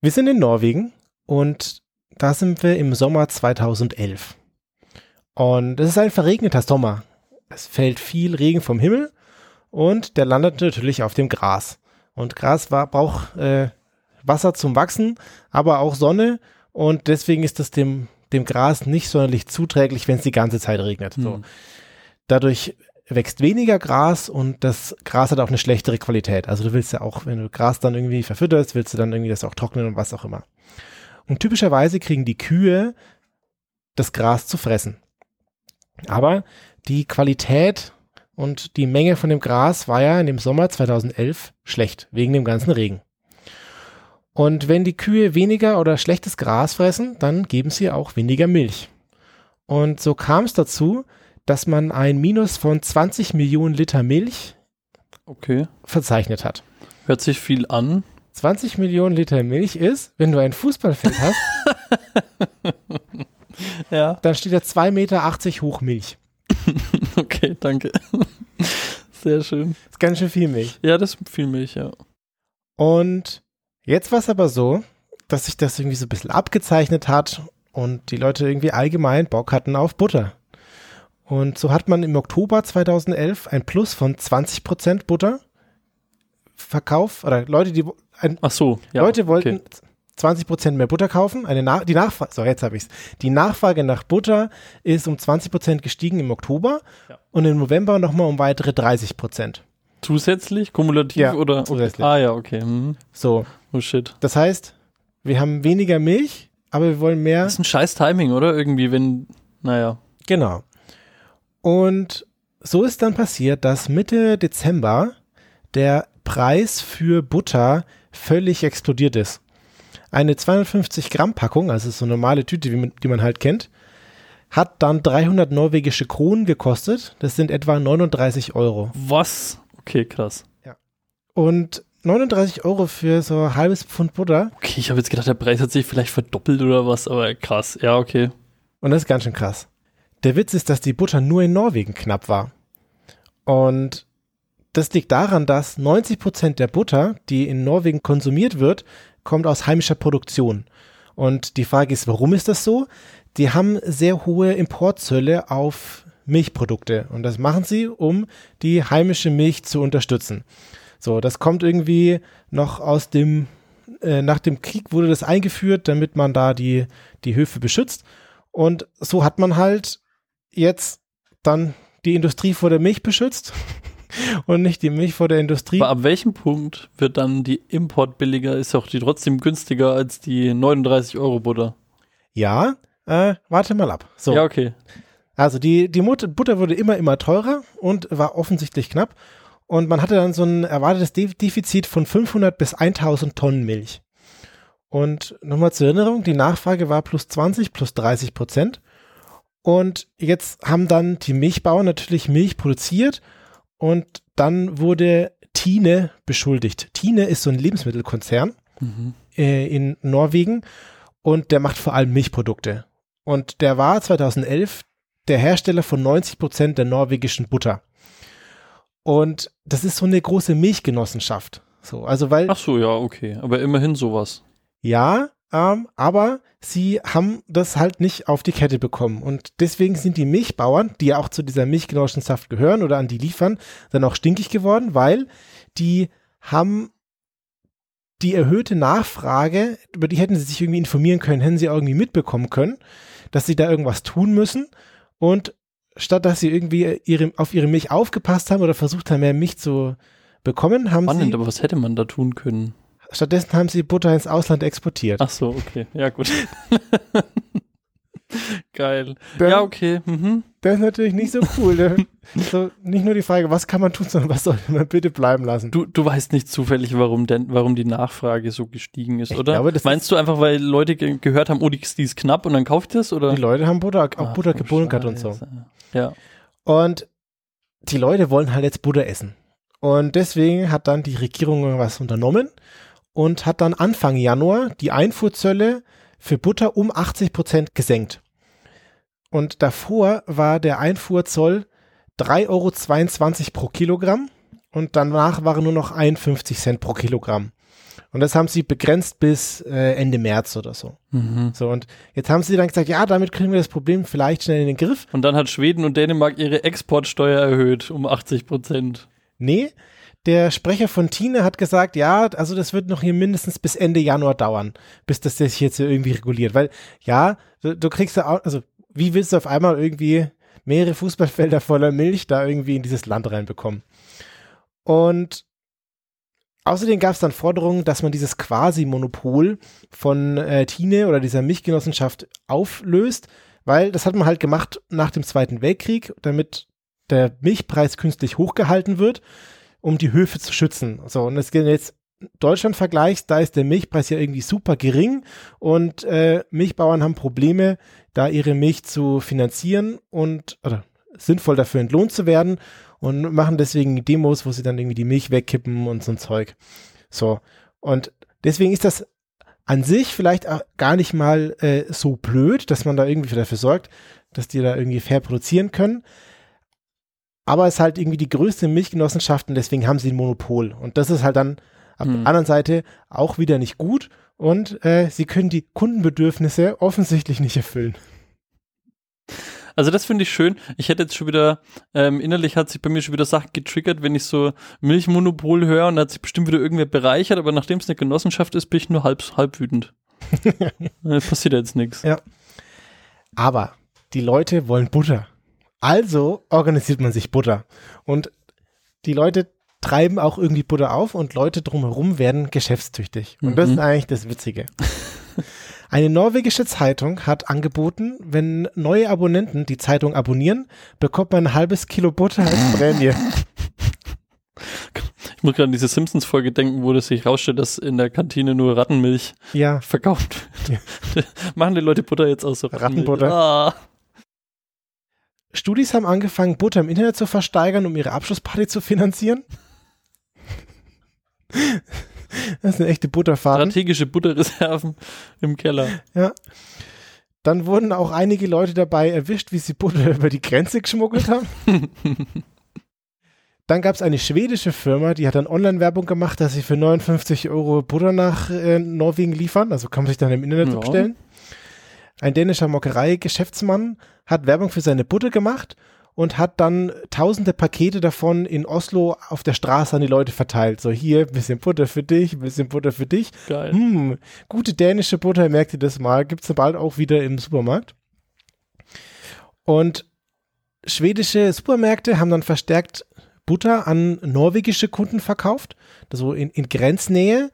Wir sind in Norwegen und da sind wir im Sommer 2011. Und es ist ein verregneter Sommer. Es fällt viel Regen vom Himmel und der landet natürlich auf dem Gras. Und Gras war, braucht äh, Wasser zum Wachsen, aber auch Sonne und deswegen ist es dem, dem Gras nicht sonderlich zuträglich, wenn es die ganze Zeit regnet. So. Hm. Dadurch wächst weniger Gras und das Gras hat auch eine schlechtere Qualität. Also du willst ja auch, wenn du Gras dann irgendwie verfütterst, willst du dann irgendwie das auch trocknen und was auch immer. Und typischerweise kriegen die Kühe das Gras zu fressen. Aber die Qualität und die Menge von dem Gras war ja in dem Sommer 2011 schlecht, wegen dem ganzen Regen. Und wenn die Kühe weniger oder schlechtes Gras fressen, dann geben sie auch weniger Milch. Und so kam es dazu, dass man ein Minus von 20 Millionen Liter Milch Okay. verzeichnet hat. Hört sich viel an. 20 Millionen Liter Milch ist, wenn du ein Fußballfeld hast, Ja. dann steht da 2,80 Meter hoch Milch. Okay, danke. Sehr schön. Das ist ganz schön viel Milch. Ja, das ist viel Milch, ja. Und jetzt war es aber so, dass sich das irgendwie so ein bisschen abgezeichnet hat und die Leute irgendwie allgemein Bock hatten auf Butter. Und so hat man im Oktober 2011 ein Plus von 20% Butter Verkauf oder Leute, die ein, Ach so, ja. Leute wollten okay. 20% mehr Butter kaufen. Eine Na die Nachfrage, so jetzt habe ich es. Die Nachfrage nach Butter ist um 20% gestiegen im Oktober Ja. und im November nochmal um weitere 30%. Zusätzlich, kumulativ Ja, oder? Zusätzlich. Ah ja, okay. Hm. So, Oh shit. das heißt, wir haben weniger Milch, aber wir wollen mehr. Das ist ein scheiß Timing, oder? Irgendwie, wenn, naja. Genau. Und so ist dann passiert, dass Mitte Dezember der Preis für Butter völlig explodiert ist. Eine 250 Gramm Packung, also so eine normale Tüte, wie man, die man halt kennt, hat dann 300 norwegische Kronen gekostet. Das sind etwa 39 Euro. Was? Okay, krass. Und 39 Euro für so ein halbes Pfund Butter. Okay, ich habe jetzt gedacht, der Preis hat sich vielleicht verdoppelt oder was, aber krass. Ja, okay. Und das ist ganz schön krass. Der Witz ist, dass die Butter nur in Norwegen knapp war. Und das liegt daran, dass 90 Prozent der Butter, die in Norwegen konsumiert wird, kommt aus heimischer Produktion. Und die Frage ist, warum ist das so? Die haben sehr hohe Importzölle auf Milchprodukte. Und das machen sie, um die heimische Milch zu unterstützen. So, das kommt irgendwie noch aus dem, äh, nach dem Krieg wurde das eingeführt, damit man da die, die Höfe beschützt. Und so hat man halt jetzt dann die Industrie vor der Milch beschützt und nicht die Milch vor der Industrie. Aber ab welchem Punkt wird dann die Import billiger? Ist auch die trotzdem günstiger als die 39 Euro Butter? Ja, äh, warte mal ab. So. Ja, okay. Also die, die Butter wurde immer, immer teurer und war offensichtlich knapp. Und man hatte dann so ein erwartetes De Defizit von 500 bis 1000 Tonnen Milch. Und nochmal zur Erinnerung, die Nachfrage war plus 20, plus 30 Prozent. Und jetzt haben dann die Milchbauern natürlich Milch produziert und dann wurde Tine beschuldigt. Tine ist so ein Lebensmittelkonzern Mhm. äh, in Norwegen und der macht vor allem Milchprodukte. Und der war 2011 der Hersteller von 90 Prozent der norwegischen Butter. Und das ist so eine große Milchgenossenschaft. So, also weil Ach so, ja, okay. Aber immerhin sowas. ja, ähm, aber sie haben das halt nicht auf die Kette bekommen. Und deswegen sind die Milchbauern, die ja auch zu dieser Milchgenossenschaft gehören oder an die liefern, dann auch stinkig geworden, weil die haben die erhöhte Nachfrage, über die hätten sie sich irgendwie informieren können, hätten sie irgendwie mitbekommen können, dass sie da irgendwas tun müssen. Und statt dass sie irgendwie ihre, auf ihre Milch aufgepasst haben oder versucht haben, mehr Milch zu bekommen, haben Spannend, sie, aber was hätte man da tun können? stattdessen haben sie Butter ins Ausland exportiert. Ach so, okay. Ja, gut. Geil. Dann- ja, okay. Mhm. Das ist natürlich nicht so cool. Ne? so, nicht nur die Frage, was kann man tun, sondern was soll man bitte bleiben lassen. Du, du weißt nicht zufällig, warum denn, warum die Nachfrage so gestiegen ist, Ich oder? glaube, das Meinst du einfach, weil Leute ge gehört haben, oh, die, die ist knapp und dann kauft ihr es, oder? Die Leute haben Butter, auch Ach, Butter gebunkert und so. Ja. Und die Leute wollen halt jetzt Butter essen. Und deswegen hat dann die Regierung was unternommen und hat dann Anfang Januar die Einfuhrzölle für Butter um 80 Prozent gesenkt. Und davor war der Einfuhrzoll 3,22 Euro pro Kilogramm und danach waren nur noch 51 Cent pro Kilogramm. Und das haben sie begrenzt bis äh, Ende März oder so. Mhm. So, und jetzt haben sie dann gesagt, ja, damit kriegen wir das Problem vielleicht schnell in den Griff. Und dann hat Schweden und Dänemark ihre Exportsteuer erhöht um 80 Prozent. Nee, der Sprecher von Tine hat gesagt, ja, also das wird noch hier mindestens bis Ende Januar dauern, bis das sich jetzt irgendwie reguliert. Weil, ja, du, du kriegst ja auch, also wie willst du auf einmal irgendwie mehrere Fußballfelder voller Milch da irgendwie in dieses Land reinbekommen? Und außerdem gab es dann Forderungen, dass man dieses Quasi-Monopol von äh, Tine oder dieser Milchgenossenschaft auflöst, weil das hat man halt gemacht nach dem Zweiten Weltkrieg, damit der Milchpreis künstlich hochgehalten wird, um die Höfe zu schützen. So, und das gilt jetzt Deutschland vergleichst, da ist der Milchpreis ja irgendwie super gering und äh, Milchbauern haben Probleme, da ihre Milch zu finanzieren und oder sinnvoll dafür entlohnt zu werden und machen deswegen Demos, wo sie dann irgendwie die Milch wegkippen und so ein Zeug. So. Und deswegen ist das an sich vielleicht auch gar nicht mal äh, so blöd, dass man da irgendwie dafür sorgt, dass die da irgendwie fair produzieren können. Aber es ist halt irgendwie die größte Milchgenossenschaft und deswegen haben sie ein Monopol. Und das ist halt dann auf Hm. der anderen Seite auch wieder nicht gut. Und äh, sie können die Kundenbedürfnisse offensichtlich nicht erfüllen. Also das finde ich schön. Ich hätte jetzt schon wieder, ähm, innerlich hat sich bei mir schon wieder Sachen getriggert, wenn ich so Milchmonopol höre und da hat sich bestimmt wieder irgendwer bereichert, aber nachdem es eine Genossenschaft ist, bin ich nur halb, halb wütend. äh, passiert jetzt nichts. Ja. Aber die Leute wollen Butter. Also organisiert man sich Butter. Und die Leute treiben auch irgendwie Butter auf und Leute drumherum werden geschäftstüchtig. Und das Mhm. ist eigentlich das Witzige. Eine norwegische Zeitung hat angeboten, wenn neue Abonnenten die Zeitung abonnieren, bekommt man ein halbes Kilo Butter als Prämie. Ich muss gerade an diese Simpsons-Folge denken, wo das sich rausstellt, dass in der Kantine nur Rattenmilch Ja, verkauft wird. Machen die Leute Butter jetzt aus so? Rattenbutter. Ah. Studis haben angefangen, Butter im Internet zu versteigern, um ihre Abschlussparty zu finanzieren. Das ist eine echte Butterfarm. Strategische Butterreserven im Keller. Ja. Dann wurden auch einige Leute dabei erwischt, wie sie Butter über die Grenze geschmuggelt haben. Dann gab es eine schwedische Firma, die hat dann Online-Werbung gemacht, dass sie für 59 Euro Butter nach äh, Norwegen liefern. Also kann man sich dann im Internet Ja. bestellen. Ein dänischer Molkerei-Geschäftsmann hat Werbung für seine Butter gemacht und hat dann tausende Pakete davon in Oslo auf der Straße an die Leute verteilt. So hier, bisschen Butter für dich, bisschen Butter für dich. Geil. Hm, gute dänische Butter, merkt ihr das mal, gibt es bald auch wieder im Supermarkt. Und schwedische Supermärkte haben dann verstärkt Butter an norwegische Kunden verkauft, so in, in Grenznähe.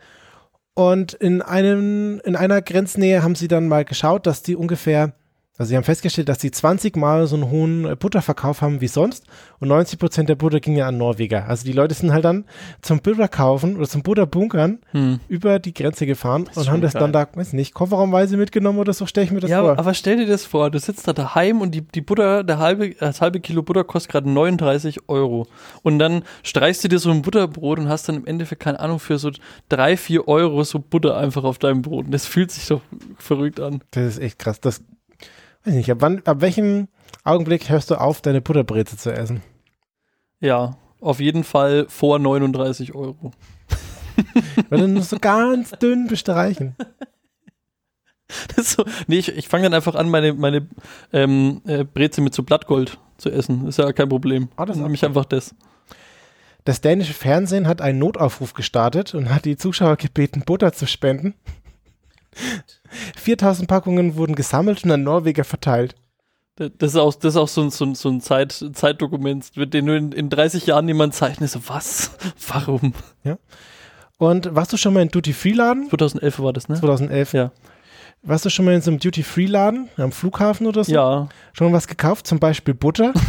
Und in einem, in einer Grenznähe haben sie dann mal geschaut, dass die ungefähr also sie haben festgestellt, dass sie 20 Mal so einen hohen äh, Butterverkauf haben wie sonst und 90 Prozent der Butter ging ja an Norweger. Also die Leute sind halt dann zum Butterkaufen oder zum Butterbunkern Hm. über die Grenze gefahren und haben das dann geil. da, weiß nicht, kofferraumweise mitgenommen oder so, stelle ich mir das ja, vor. aber stell dir das vor, du sitzt da daheim und die, die Butter, der halbe, das halbe Kilo Butter kostet gerade 39 Euro. Und dann streichst du dir so ein Butterbrot und hast dann im Endeffekt, keine Ahnung, für so drei, vier Euro so Butter einfach auf deinem Brot. Und das fühlt sich doch verrückt an. Das ist echt krass. Das, weiß nicht, ab, wann, ab welchem Augenblick hörst du auf, deine Butterbreze zu essen? Ja, auf jeden Fall vor 39 Euro. Weil dann nur so ganz dünn bestreichen. Das so, nee, ich, ich fange dann einfach an, meine, meine ähm, äh, Breze mit so Blattgold zu essen. Ist ja kein Problem. Ah, das Dann nehme ich einfach das. Das dänische Fernsehen hat einen Notaufruf gestartet und hat die Zuschauer gebeten, Butter zu spenden. 4000 Packungen wurden gesammelt und an Norweger verteilt. Das ist auch, das ist auch so, ein- so, ein- so ein Zeit, Zeitdokument, mit dem du in, in 30 Jahren jemand zeichnet. So, was? Warum? Und warst du schon mal in Duty-Free-Laden? 2011 war das, ne? 2011. Ja. Warst du schon mal in so einem Duty-Free-Laden am Flughafen oder so? Ja, Schon mal was gekauft? Zum Beispiel Butter?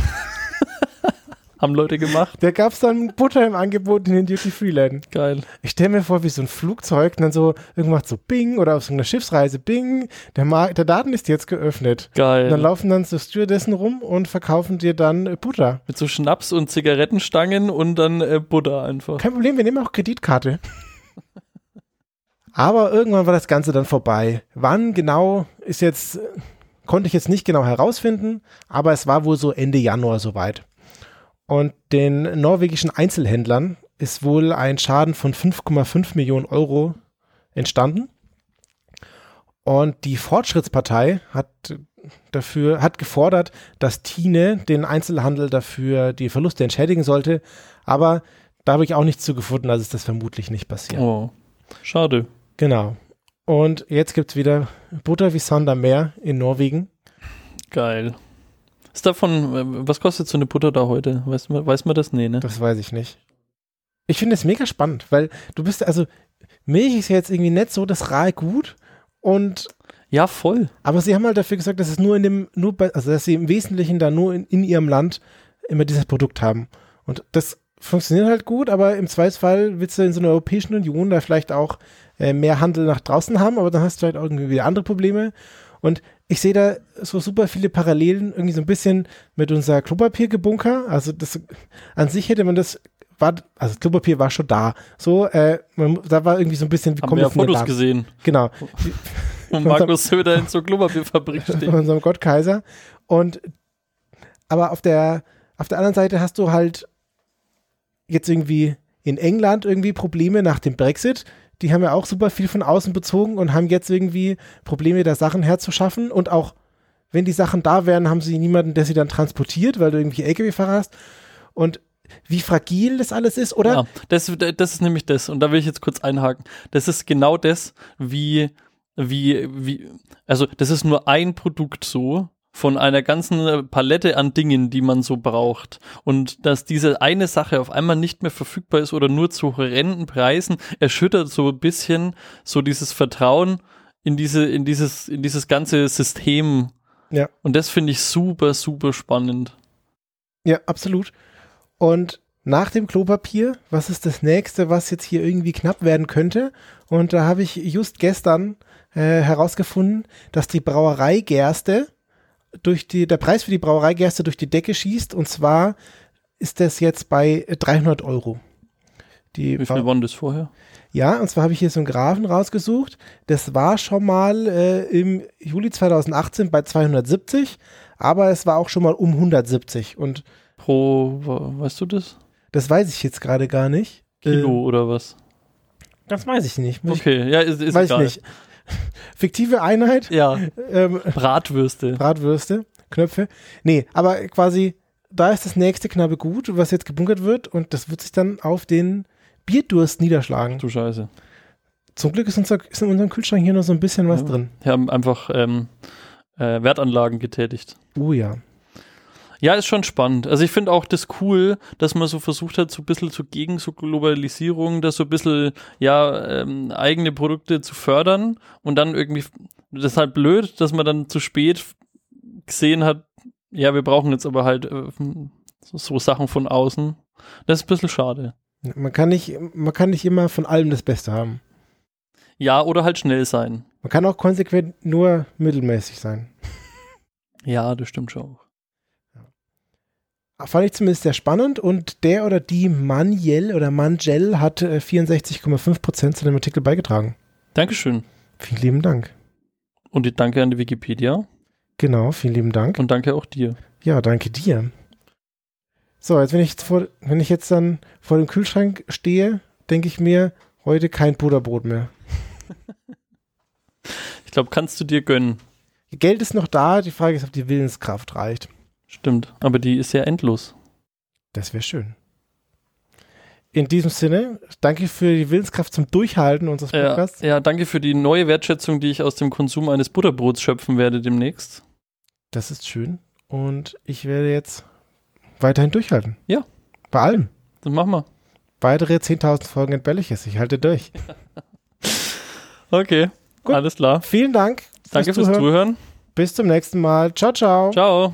haben Leute gemacht. Da gab es dann Butter im Angebot in den Duty-Free-Läden. Geil. Ich stelle mir vor, wie so ein Flugzeug dann so irgendwas so Bing oder auf so einer Schiffsreise Bing, der, Mar der Daten ist jetzt geöffnet. Geil. Und dann laufen dann so Stewardessen rum und verkaufen dir dann äh, Butter. Mit so Schnaps und Zigarettenstangen und dann äh, Butter einfach. Kein Problem, wir nehmen auch Kreditkarte. Aber irgendwann war das Ganze dann vorbei. Wann genau ist jetzt, äh, konnte ich jetzt nicht genau herausfinden, aber es war wohl so Ende Januar soweit. Und den norwegischen Einzelhändlern ist wohl ein Schaden von 5,5 Millionen Euro entstanden. Und die Fortschrittspartei hat dafür, hat gefordert, dass Tine den Einzelhandel dafür die Verluste entschädigen sollte. Aber da habe ich auch nichts zu gefunden, also ist das vermutlich nicht passiert. Oh. Schade. Genau. Und jetzt gibt es wieder Butter wie Sand am Meer in Norwegen. Geil. Ist davon, äh, was kostet so eine Butter da heute? Weiß man, weiß man das? Nee, ne? Das weiß ich nicht. Ich finde es mega spannend, weil du bist, also Milch ist ja jetzt irgendwie nicht so das rahe Gut und Ja, voll. aber sie haben halt dafür gesagt, dass es nur in dem, nur bei, also dass sie im Wesentlichen da nur in, in ihrem Land immer dieses Produkt haben. Und das funktioniert halt gut, aber im Zweifelsfall willst du in so einer Europäischen Union da vielleicht auch äh, mehr Handel nach draußen haben, aber dann hast du halt irgendwie wieder andere Probleme. Und ich sehe da so super viele Parallelen, irgendwie so ein bisschen mit unser Klopapiergebunker. Also das an sich hätte man das war, also das Klopapier war schon da. So, äh, man, da war irgendwie so ein bisschen, wie Haben kommt wir ja Fotos gesehen, Genau. wo Markus Söder in so Klopapierfabrik von steht. unserem Gott Kaiser. Und aber auf der auf der anderen Seite hast du halt jetzt irgendwie in England irgendwie Probleme nach dem Brexit. Die haben ja auch super viel von außen bezogen und haben jetzt irgendwie Probleme, da Sachen herzuschaffen. Und auch wenn die Sachen da wären, haben sie niemanden, der sie dann transportiert, weil du irgendwie LKW-Fahrer hast. Und wie fragil das alles ist, oder? Ja, das, das ist nämlich das. Und da will ich jetzt kurz einhaken. Das ist genau das, wie, wie, wie, also das ist nur ein Produkt so von einer ganzen Palette an Dingen, die man so braucht. Und dass diese eine Sache auf einmal nicht mehr verfügbar ist oder nur zu horrenden Preisen, erschüttert so ein bisschen so dieses Vertrauen in diese, in dieses, in dieses ganze System. Ja. Und das finde ich super, super spannend. Ja, absolut. Und nach dem Klopapier, was ist das nächste, was jetzt hier irgendwie knapp werden könnte? Und da habe ich just gestern äh, herausgefunden, dass die Brauereigerste durch die, der Preis für die Brauereigerste durch die Decke schießt. Und zwar ist das jetzt bei 300 Euro. Die Wie viel waren das vorher? ja, und zwar habe ich hier so einen Graphen rausgesucht. Das war schon mal äh, im Juli 2018 bei 270, aber es war auch schon mal um 170. Und Pro, weißt du das? das weiß ich jetzt gerade gar nicht. Kilo oder was? Äh, das weiß ich nicht. Muss Okay, ja, ist, ich, ist weiß egal. ich nicht. Fiktive Einheit, Ja, ähm, Bratwürste. Bratwürste, Knöpfe. Nee, aber quasi, da ist das nächste knappe Gut, was jetzt gebunkert wird und das wird sich dann auf den Bierdurst niederschlagen. Du Scheiße. Zum Glück ist, unser, ist in unserem Kühlschrank hier noch so ein bisschen was Ja. drin. Wir haben einfach ähm, äh, Wertanlagen getätigt. Oh ja. Ja, ist schon spannend. Also ich finde auch das cool, dass man so versucht hat, so ein bisschen so gegen so Globalisierung, da so ein bisschen, ja, ähm, eigene Produkte zu fördern und dann irgendwie, das ist halt blöd, dass man dann zu spät gesehen hat, ja, wir brauchen jetzt aber halt äh, so, so Sachen von außen. Das ist ein bisschen schade. Man kann nicht, man kann nicht immer von allem das Beste haben. Ja, oder halt schnell sein. Man kann auch konsequent nur mittelmäßig sein. Ja, das stimmt schon auch. Fand ich zumindest sehr spannend und der oder die Manjel oder Manjel hat äh, 64,5 Prozent zu dem Artikel beigetragen. Dankeschön. Vielen lieben Dank. Und danke an die Wikipedia. Genau, vielen lieben Dank. Und danke auch dir. Ja, danke dir. So, jetzt wenn ich jetzt vor, wenn ich jetzt dann vor dem Kühlschrank stehe, denke ich mir, heute kein Butterbrot mehr. Ich glaube, kannst du dir gönnen. Geld ist noch da, die Frage ist, ob die Willenskraft reicht. Stimmt, aber die ist ja endlos. Das wäre schön. In diesem Sinne, danke für die Willenskraft zum Durchhalten unseres Ja, Podcasts. ja, danke für die neue Wertschätzung, die ich aus dem Konsum eines Butterbrots schöpfen werde demnächst. Das ist schön. Und ich werde jetzt weiterhin durchhalten. Ja. Bei allem. Das machen wir. Weitere 10.000 Folgen entbelliches. Ich halte durch. Okay, Gut. alles klar. Vielen Dank. Danke fürs Zuhören. Zuhören. Bis zum nächsten Mal. Ciao, ciao. Ciao.